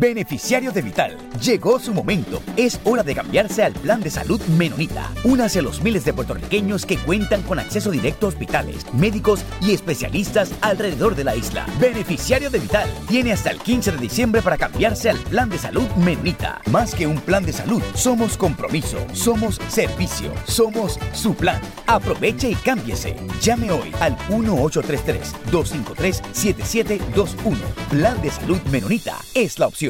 Beneficiario de Vital, llegó su momento. Es hora de cambiarse al plan de salud Menonita. Únase a los miles de puertorriqueños que cuentan con acceso directo a hospitales, médicos y especialistas alrededor de la isla. Beneficiario de Vital tiene hasta el 15 de diciembre para cambiarse al plan de salud Menonita. Más que un plan de salud, somos compromiso, somos servicio, somos su plan. Aproveche y cámbiese. Llame hoy al 1833-253-7721. Plan de salud Menonita es la opción.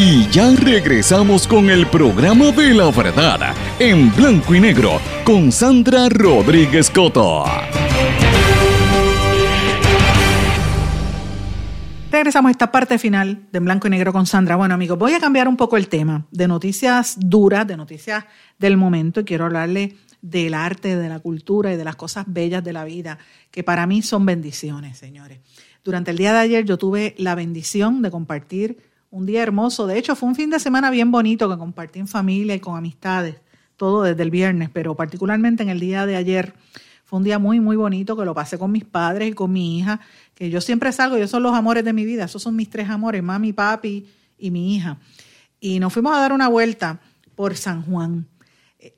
Y ya regresamos con el programa de la verdad en blanco y negro con Sandra Rodríguez Coto. Regresamos a esta parte final de Blanco y Negro con Sandra. Bueno, amigos, voy a cambiar un poco el tema de noticias duras, de noticias del momento, y quiero hablarle del arte, de la cultura y de las cosas bellas de la vida, que para mí son bendiciones, señores. Durante el día de ayer yo tuve la bendición de compartir un día hermoso. De hecho, fue un fin de semana bien bonito que compartí en familia y con amistades, todo desde el viernes, pero particularmente en el día de ayer fue un día muy, muy bonito que lo pasé con mis padres y con mi hija, que yo siempre salgo, ellos son los amores de mi vida, esos son mis tres amores, mami, papi y mi hija. Y nos fuimos a dar una vuelta por San Juan.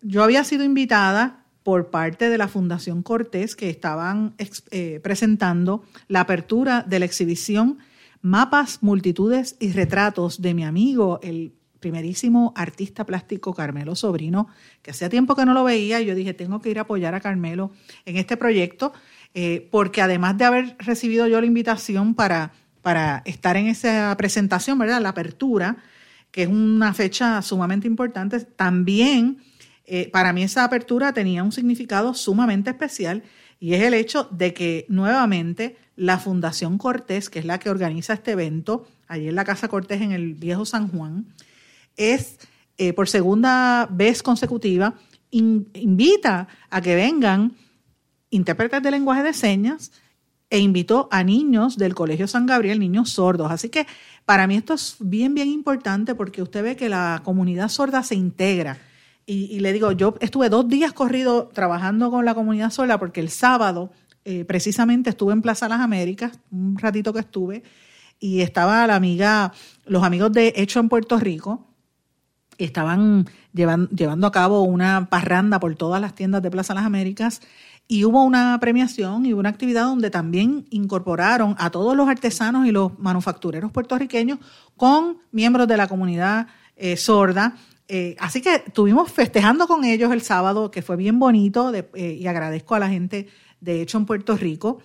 Yo había sido invitada por parte de la Fundación Cortés que estaban eh, presentando la apertura de la exhibición Mapas, Multitudes y Retratos de mi amigo, el primerísimo artista plástico Carmelo Sobrino, que hacía tiempo que no lo veía y yo dije, tengo que ir a apoyar a Carmelo en este proyecto, eh, porque además de haber recibido yo la invitación para, para estar en esa presentación, ¿verdad? La apertura, que es una fecha sumamente importante, también eh, para mí esa apertura tenía un significado sumamente especial y es el hecho de que nuevamente la Fundación Cortés, que es la que organiza este evento, allí en la Casa Cortés en el Viejo San Juan, es eh, por segunda vez consecutiva, invita a que vengan intérpretes de lenguaje de señas e invitó a niños del Colegio San Gabriel, niños sordos. Así que para mí esto es bien, bien importante porque usted ve que la comunidad sorda se integra. Y, le digo, yo estuve dos días corrido trabajando con la comunidad sorda porque el sábado eh, precisamente estuve en Plaza Las Américas, un ratito que estuve, y estaba la amiga, los amigos de Hecho en Puerto Rico, estaban llevando, a cabo una parranda por todas las tiendas de Plaza Las Américas y hubo una premiación y una actividad donde también incorporaron a todos los artesanos y los manufactureros puertorriqueños con miembros de la comunidad eh, sorda. Eh, así que estuvimos festejando con ellos el sábado, que fue bien bonito, y agradezco a la gente de hecho en Puerto Rico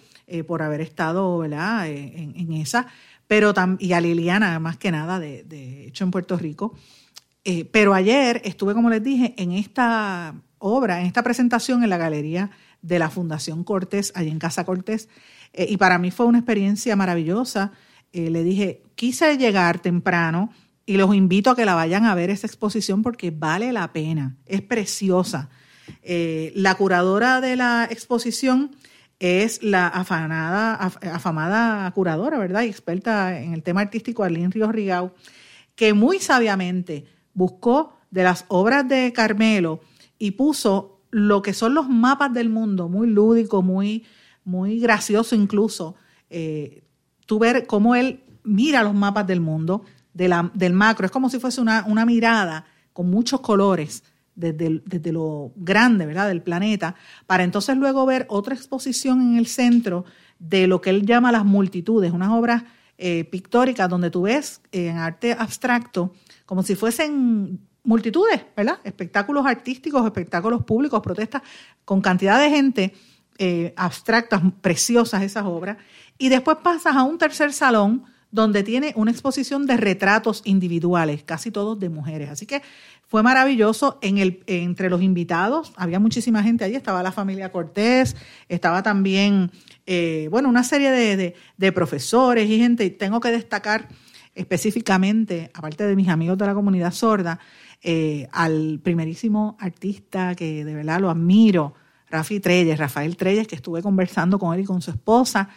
por haber estado ¿verdad? En, esa, pero y a Liliana más que nada de, hecho en Puerto Rico. Eh, pero ayer estuve, como les dije, en esta obra, en esta presentación en la galería de la Fundación Cortés, allí en Casa Cortés, eh, y para mí fue una experiencia maravillosa. Eh, le dije, quise llegar temprano y los invito a que la vayan a ver esa exposición porque vale la pena, es preciosa. La curadora de la exposición es la afanada, afamada curadora, ¿verdad? Y experta en el tema artístico, Arlene Ríos Rigau, que muy sabiamente buscó de las obras de Carmelo y puso lo que son los mapas del mundo, muy lúdico, muy, muy gracioso incluso. Eh, tú ver cómo él mira los mapas del mundo, del macro, es como si fuese una mirada con muchos colores desde, desde, lo grande, ¿verdad?, del planeta, para entonces luego ver otra exposición en el centro de lo que él llama las multitudes, unas obras eh, pictóricas donde tú ves en arte abstracto como si fuesen multitudes, ¿verdad? Espectáculos artísticos, espectáculos públicos, protestas con cantidad de gente eh, abstractas, preciosas esas obras. Y después pasas a un tercer salón donde tiene una exposición de retratos individuales, casi todos de mujeres. Así que fue maravilloso. En el, entre los invitados había muchísima gente allí. Estaba la familia Cortés, estaba también, eh, bueno, una serie de, de profesores y gente. Tengo que destacar específicamente, aparte de mis amigos de la comunidad sorda, eh, al primerísimo artista que de verdad lo admiro, Rafi Treyes, Rafael Treyes, que estuve conversando con él y con su esposa.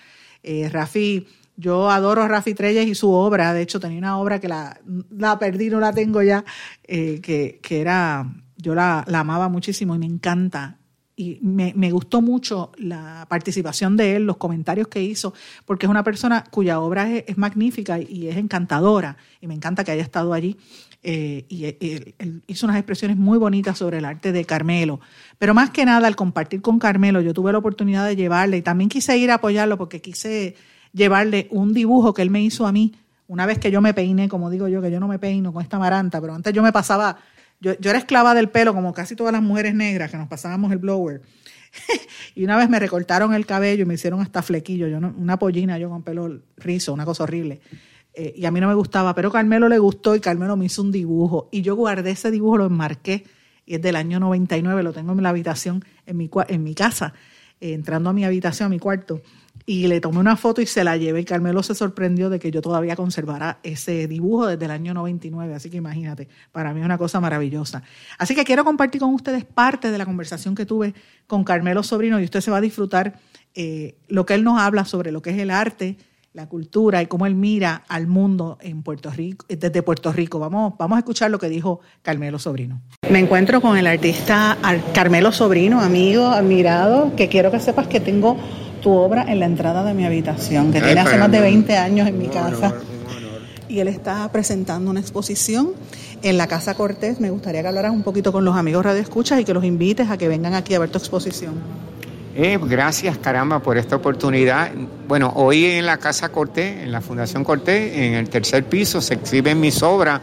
Eh, Rafi, yo adoro a Rafi Treyes y su obra, de hecho tenía una obra que la, la perdí, no la tengo ya, eh, que, que, era, yo la, amaba muchísimo y me encanta y me, me, gustó mucho la participación de él, los comentarios que hizo, porque es una persona cuya obra es, magnífica y es encantadora, y me encanta que haya estado allí. Eh, y él, hizo unas expresiones muy bonitas sobre el arte de Carmelo. Pero más que nada, al compartir con Carmelo, yo tuve la oportunidad de llevarle, y también quise ir a apoyarlo porque quise llevarle un dibujo que él me hizo a mí, una vez que yo me peiné, como digo yo, que yo no me peino con esta maranta, pero antes yo me pasaba Yo, yo era esclava del pelo, como casi todas las mujeres negras que nos pasábamos el blower. [LAUGHS] y una vez me recortaron el cabello y me hicieron hasta flequillo, yo una pollina yo con pelo rizo, una cosa horrible. Eh, y a mí no me gustaba, pero Carmelo le gustó y Carmelo me hizo un dibujo. Y yo guardé ese dibujo, lo enmarqué, y es del año 99, lo tengo en la habitación, en mi, en mi casa, eh, entrando a mi habitación, a mi cuarto. Y le tomé una foto y se la llevé. Y Carmelo se sorprendió de que yo todavía conservara ese dibujo desde el año 99. Así que imagínate, para mí es una cosa maravillosa. Así que quiero compartir con ustedes parte de la conversación que tuve con Carmelo Sobrino y usted se va a disfrutar eh, lo que él nos habla sobre lo que es el arte, la cultura y cómo él mira al mundo en Puerto Rico, desde Puerto Rico. Vamos, vamos a escuchar lo que dijo Carmelo Sobrino. Me encuentro con el artista Carmelo Sobrino, amigo, admirado, que quiero que sepas que tengo tu obra en la entrada de mi habitación, que tiene hace más de 20 años en mi casa. y él está presentando una exposición en la Casa Cortés. Me gustaría que hablaras un poquito con los amigos Radio Escuchas y que los invites a que vengan aquí a ver tu exposición. Eh, gracias, caramba, por esta oportunidad. Bueno, hoy en la Casa Cortés, en la Fundación Cortés, en el tercer piso, se exhiben mis obras,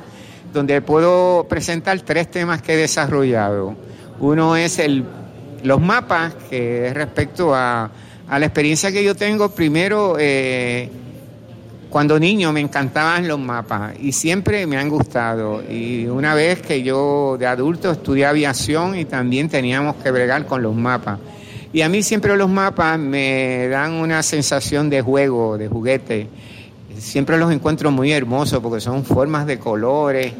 donde puedo presentar tres temas que he desarrollado. Uno es el, los mapas, que es respecto a, la experiencia que yo tengo. Primero, eh, cuando niño me encantaban los mapas y siempre me han gustado. Y una vez que yo de adulto estudié aviación y también teníamos que bregar con los mapas. Y a mí siempre los mapas me dan una sensación de juego, de juguete. Siempre los encuentro muy hermosos porque son formas de colores.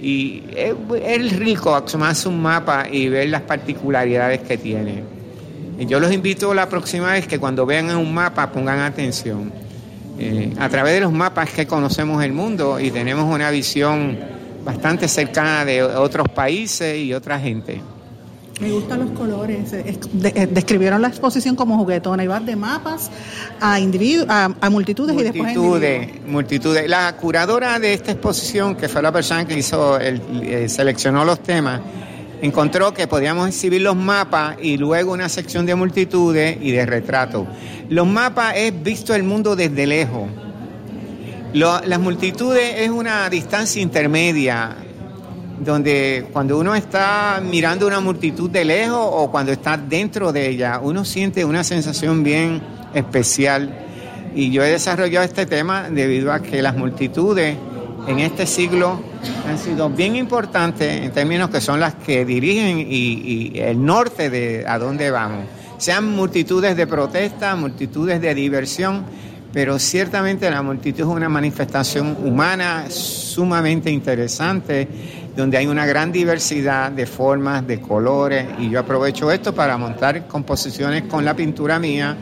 Y es, rico asomarse un mapa y ver las particularidades que tiene. Y yo los invito la próxima vez que cuando vean un mapa pongan atención. Eh, a través de los mapas que conocemos el mundo y tenemos una visión bastante cercana de otros países y otra gente. Me gustan los colores. Eh, describieron la exposición como juguetona. Iba de mapas a individuos, a, multitudes, y después a multitudes. La curadora de esta exposición, que fue la persona que hizo, el, eh, seleccionó los temas, encontró que podíamos exhibir los mapas y luego una sección de multitudes y de retratos. Los mapas es visto el mundo desde lejos. las multitudes es una distancia intermedia donde cuando uno está mirando una multitud de lejos o cuando está dentro de ella, uno siente una sensación bien especial. Y yo he desarrollado este tema debido a que las multitudes en este siglo han sido bien importantes en términos que son las que dirigen y, el norte de a dónde vamos. Sean multitudes de protesta, multitudes de diversión, pero ciertamente la multitud es una manifestación humana sumamente interesante donde hay una gran diversidad de formas, de colores, y yo aprovecho esto para montar composiciones con la pintura mía,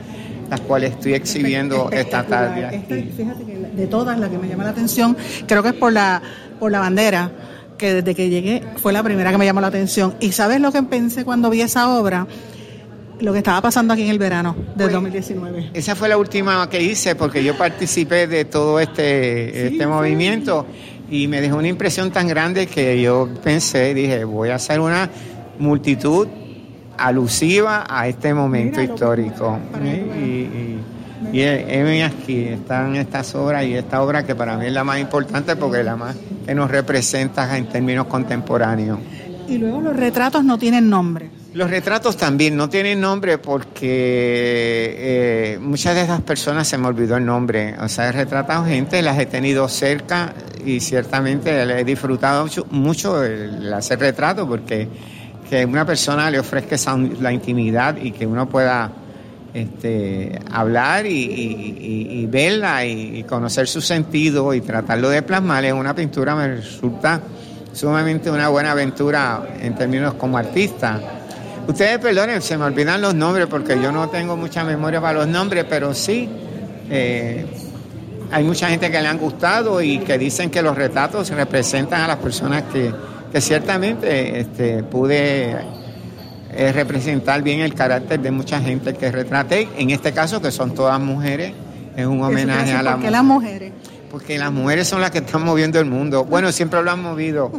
las cuales estoy exhibiendo esta tarde. fíjate que de todas, la que me llama la atención, creo que es por la, por la bandera, que desde que llegué fue la primera que me llamó la atención. ¿Y sabes lo que pensé cuando vi esa obra? lo que estaba pasando aquí en el verano del 2019. Esa fue la última que hice porque yo participé de todo este, este movimiento y me dejó una impresión tan grande que yo pensé, dije, voy a hacer una multitud alusiva a este momento histórico. Y, y, y, aquí están estas obras y esta obra que para mí es la más importante porque es la más que nos representa en términos contemporáneos. Y luego los retratos no tienen nombre. Los retratos también no tienen nombre porque eh, muchas de esas personas se me olvidó el nombre. O sea, he retratado gente, las he tenido cerca y ciertamente he disfrutado mucho, el hacer retratos porque que una persona le ofrezca la intimidad y que uno pueda este, hablar y, verla y, conocer su sentido y tratarlo de plasmar en una pintura me resulta sumamente una buena aventura en términos como artista. Ustedes perdonen, se me olvidan los nombres porque yo no tengo mucha memoria para los nombres, pero sí, eh, hay mucha gente que le han gustado y que dicen que los retratos representan a las personas que, ciertamente este, pude eh, representar bien el carácter de mucha gente que retraté, en este caso que son todas mujeres, es un homenaje a la ¿Por qué las mujeres? Porque las mujeres son las que están moviendo el mundo. Bueno, siempre lo han movido.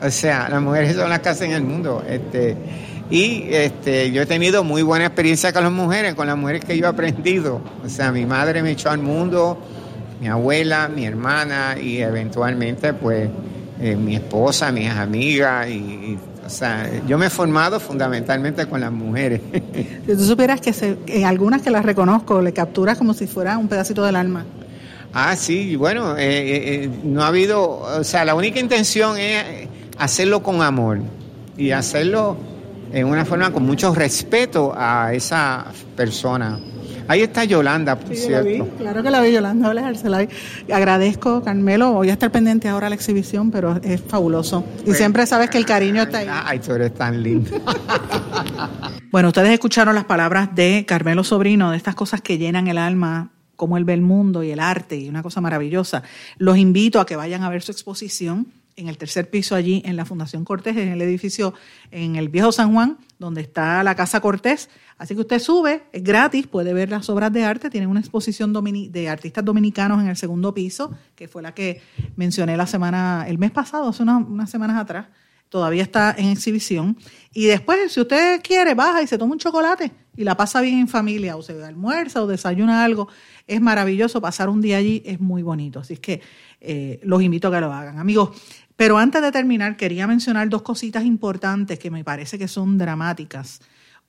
O sea, las mujeres son las que hacen el mundo. Este, y este, yo he tenido muy buena experiencia con las mujeres, con las mujeres que yo he aprendido. O sea, mi madre me echó al mundo, mi abuela, mi hermana y eventualmente pues eh, mi esposa, mis amigas, y, o sea, yo me he formado fundamentalmente con las mujeres. Si tú supieras que en algunas que las reconozco, le capturas como si fuera un pedacito del alma. Ah, sí, bueno, eh, no ha habido, o sea, la única intención es hacerlo con amor y hacerlo en una forma con mucho respeto a esa persona. Ahí está Yolanda, por cierto. claro que la vi, Yolanda Agradezco, Carmelo. Voy a estar pendiente ahora a la exhibición, pero es fabuloso. Y pues, siempre sabes que el cariño está ahí. Ay, tú eres tan lindo. [LAUGHS] bueno, ustedes escucharon las palabras de Carmelo Sobrino, de estas cosas que llenan el alma cómo él ve el mundo y el arte y una cosa maravillosa. Los invito a que vayan a ver su exposición en el tercer piso allí en la Fundación Cortés, en el edificio en el Viejo San Juan, donde está la Casa Cortés. Así que usted sube, es gratis, puede ver las obras de arte. Tienen una exposición de artistas dominicanos en el segundo piso, que fue la que mencioné la semana, el mes pasado, hace unas semanas atrás. Todavía está en exhibición. Y después, si usted quiere, baja y se toma un chocolate y la pasa bien en familia, o se almuerza o desayuna algo. Es maravilloso pasar un día allí, es muy bonito. Así que eh, los invito a que lo hagan. Amigos, pero antes de terminar, quería mencionar dos cositas importantes que me parece que son dramáticas.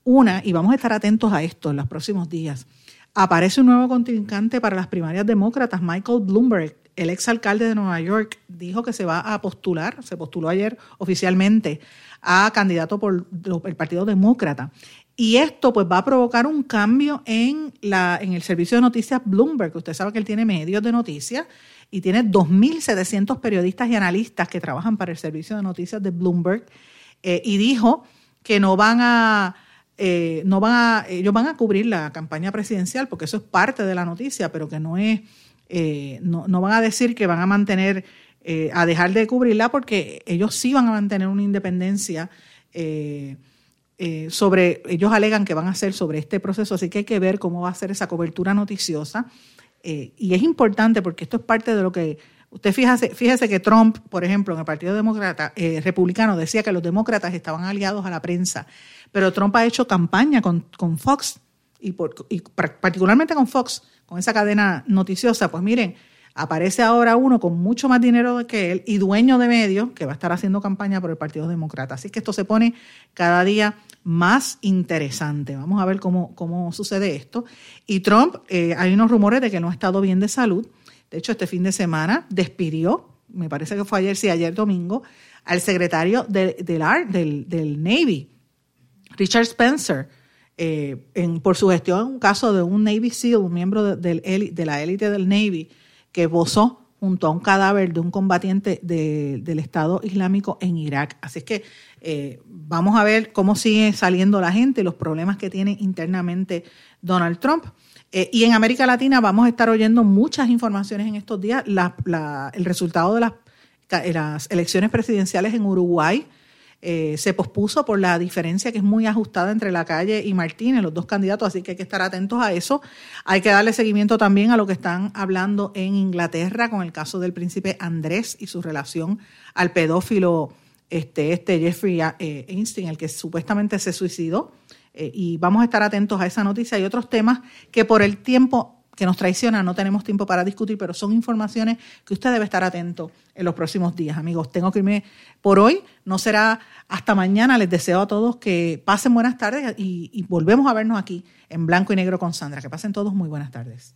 Una, y vamos a estar atentos a esto en los próximos días, aparece un nuevo contrincante para las primarias demócratas, Michael Bloomberg, el exalcalde de Nueva York, dijo que se va a postular, se postuló ayer oficialmente a candidato por el Partido Demócrata. Y esto pues va a provocar un cambio en, la, en el servicio de noticias Bloomberg, usted sabe que él tiene medios de noticias y tiene 2.700 periodistas y analistas que trabajan para el servicio de noticias de Bloomberg eh, y dijo que no van a eh, no van a ellos van a cubrir la campaña presidencial porque eso es parte de la noticia pero que no es eh, no, no, van a decir que van a mantener a dejar de cubrirla porque ellos sí van a mantener una independencia sobre ellos alegan que van a hacer sobre este proceso así que hay que ver cómo va a ser esa cobertura noticiosa eh, y es importante porque esto es parte de lo que Usted fíjese, fíjese que Trump, por ejemplo, en el Partido Demócrata, eh, Republicano, decía que los demócratas estaban aliados a la prensa, pero Trump ha hecho campaña con, Fox y, y, particularmente con Fox, con esa cadena noticiosa. Pues miren, aparece ahora uno con mucho más dinero que él y dueño de medios que va a estar haciendo campaña por el Partido Demócrata. Así que esto se pone cada día más interesante. Vamos a ver cómo, cómo sucede esto. Y Trump, eh, hay unos rumores de que no ha estado bien de salud. De hecho, este fin de semana despidió, me parece que fue ayer, sí, ayer domingo, al secretario del, del, Navy, Richard Spencer, eh, por su gestión en un caso de un Navy SEAL, un miembro de, de la élite del Navy, que posó junto a un cadáver de un combatiente del Estado Islámico en Irak. Así es que eh, vamos a ver cómo sigue saliendo la gente, los problemas que tiene internamente Donald Trump. Eh, y en América Latina vamos a estar oyendo muchas informaciones en estos días. el resultado de las, las elecciones presidenciales en Uruguay eh, se pospuso por la diferencia que es muy ajustada entre la calle y Martínez, los dos candidatos, así que hay que estar atentos a eso. Hay que darle seguimiento también a lo que están hablando en Inglaterra con el caso del príncipe Andrés y su relación al pedófilo este, este Jeffrey eh, Einstein, el que supuestamente se suicidó. Eh, y vamos a estar atentos a esa noticia y otros temas que por el tiempo que nos traiciona, no tenemos tiempo para discutir, pero son informaciones que usted debe estar atento en los próximos días, amigos. Tengo que irme por hoy, no será hasta mañana. Les deseo a todos que pasen buenas tardes y, y volvemos a vernos aquí en blanco y negro con Sandra. Que pasen todos muy buenas tardes.